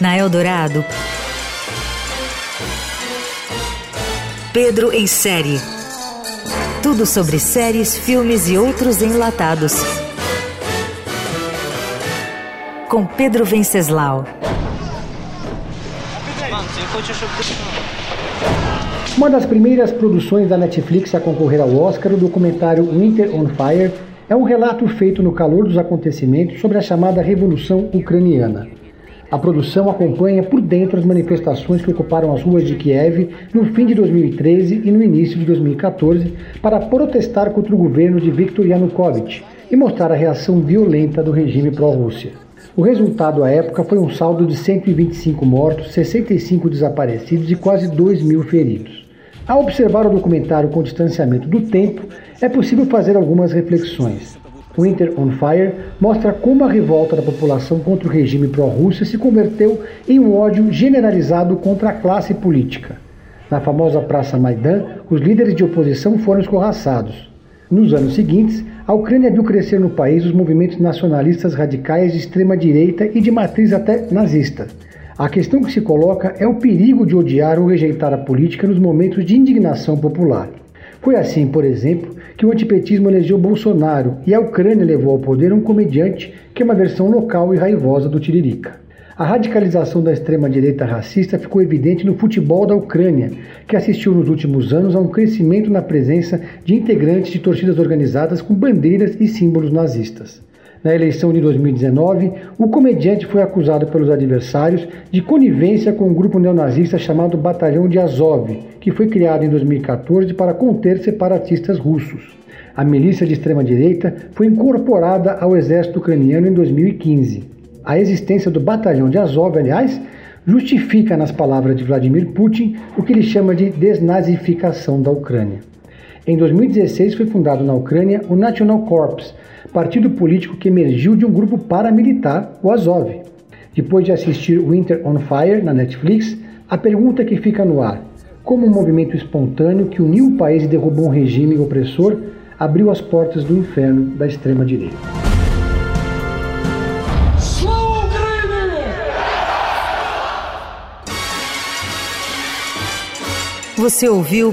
Na Eldorado, Pedro em série. Tudo sobre séries, filmes e outros enlatados. Com Pedro Venceslau. Uma das primeiras produções da Netflix a concorrer ao Oscar, o documentário Winter on Fire, é um relato feito no calor dos acontecimentos sobre a chamada Revolução Ucraniana. A produção acompanha por dentro as manifestações que ocuparam as ruas de Kiev no fim de 2013 e no início de 2014 para protestar contra o governo de Viktor Yanukovych e mostrar a reação violenta do regime pró-Rússia. O resultado à época foi um saldo de 125 mortos, 65 desaparecidos e quase 2 mil feridos. Ao observar o documentário com distanciamento do tempo, é possível fazer algumas reflexões. Winter on Fire mostra como a revolta da população contra o regime pró-Rússia se converteu em um ódio generalizado contra a classe política. Na famosa Praça Maidan, os líderes de oposição foram escorraçados. Nos anos seguintes, a Ucrânia viu crescer no país os movimentos nacionalistas radicais de extrema direita e de matriz até nazista. A questão que se coloca é o perigo de odiar ou rejeitar a política nos momentos de indignação popular. Foi assim, por exemplo, que o antipetismo elegeu Bolsonaro e a Ucrânia levou ao poder um comediante que é uma versão local e raivosa do Tiririca. A radicalização da extrema-direita racista ficou evidente no futebol da Ucrânia, que assistiu nos últimos anos a um crescimento na presença de integrantes de torcidas organizadas com bandeiras e símbolos nazistas. Na eleição de 2019, o comediante foi acusado pelos adversários de conivência com um grupo neonazista chamado Batalhão de Azov, que foi criado em 2014 para conter separatistas russos. A milícia de extrema-direita foi incorporada ao exército ucraniano em 2015. A existência do Batalhão de Azov, aliás, justifica, nas palavras de Vladimir Putin, o que ele chama de desnazificação da Ucrânia. Em 2016 foi fundado na Ucrânia o National Corps, partido político que emergiu de um grupo paramilitar, o Azov. Depois de assistir Winter on Fire na Netflix, a pergunta que fica no ar: como um movimento espontâneo que uniu o país e derrubou um regime opressor abriu as portas do inferno da extrema-direita? Você ouviu